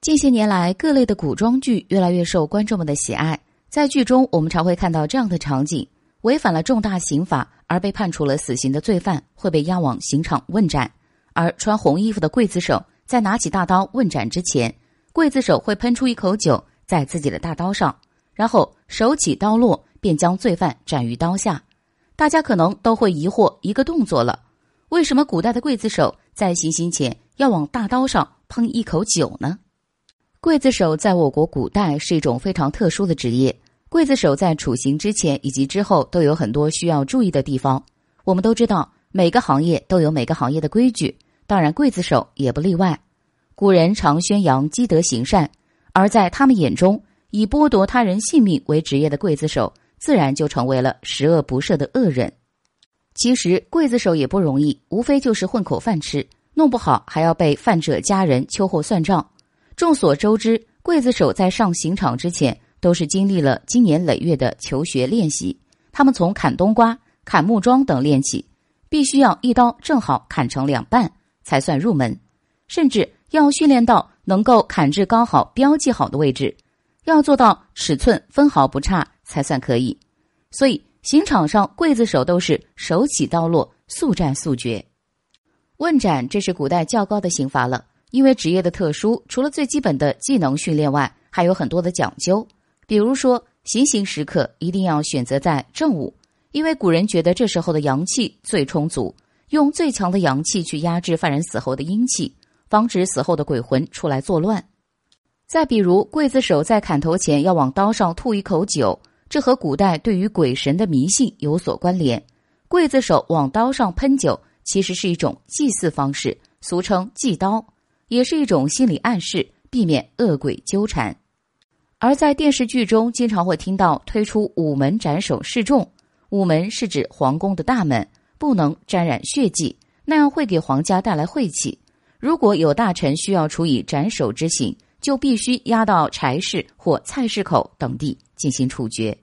近些年来，各类的古装剧越来越受观众们的喜爱。在剧中，我们常会看到这样的场景：违反了重大刑法而被判处了死刑的罪犯会被押往刑场问斩，而穿红衣服的刽子手在拿起大刀问斩之前，刽子手会喷出一口酒在自己的大刀上，然后手起刀落便将罪犯斩于刀下。大家可能都会疑惑一个动作了：为什么古代的刽子手在行刑前要往大刀上喷一口酒呢？刽子手在我国古代是一种非常特殊的职业。刽子手在处刑之前以及之后都有很多需要注意的地方。我们都知道，每个行业都有每个行业的规矩，当然刽子手也不例外。古人常宣扬积德行善，而在他们眼中，以剥夺他人性命为职业的刽子手，自然就成为了十恶不赦的恶人。其实，刽子手也不容易，无非就是混口饭吃，弄不好还要被犯者家人秋后算账。众所周知，刽子手在上刑场之前都是经历了经年累月的求学练习。他们从砍冬瓜、砍木桩等练起，必须要一刀正好砍成两半才算入门，甚至要训练到能够砍至刚好标记好的位置，要做到尺寸分毫不差才算可以。所以，刑场上刽子手都是手起刀落，速战速决。问斩，这是古代较高的刑罚了。因为职业的特殊，除了最基本的技能训练外，还有很多的讲究。比如说，行刑时刻一定要选择在正午，因为古人觉得这时候的阳气最充足，用最强的阳气去压制犯人死后的阴气，防止死后的鬼魂出来作乱。再比如，刽子手在砍头前要往刀上吐一口酒，这和古代对于鬼神的迷信有所关联。刽子手往刀上喷酒，其实是一种祭祀方式，俗称祭刀。也是一种心理暗示，避免恶鬼纠缠。而在电视剧中，经常会听到推出午门斩首示众。午门是指皇宫的大门，不能沾染血迹，那样会给皇家带来晦气。如果有大臣需要处以斩首之刑，就必须押到柴市或菜市口等地进行处决。